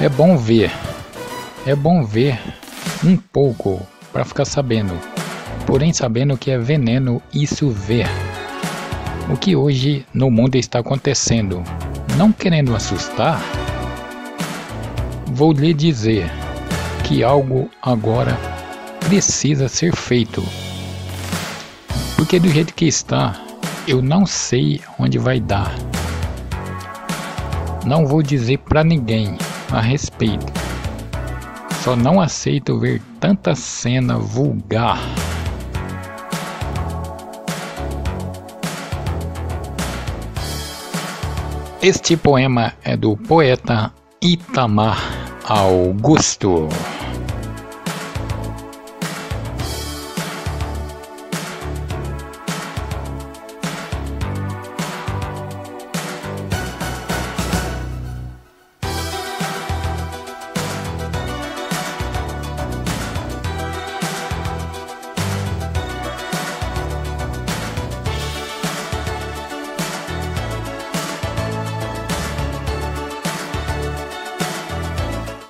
É bom ver. É bom ver um pouco para ficar sabendo. Porém, sabendo que é veneno isso ver. O que hoje no mundo está acontecendo. Não querendo assustar, vou lhe dizer que algo agora precisa ser feito. Porque do jeito que está, eu não sei onde vai dar. Não vou dizer para ninguém a respeito. Só não aceito ver tanta cena vulgar. Este poema é do poeta Itamar Augusto.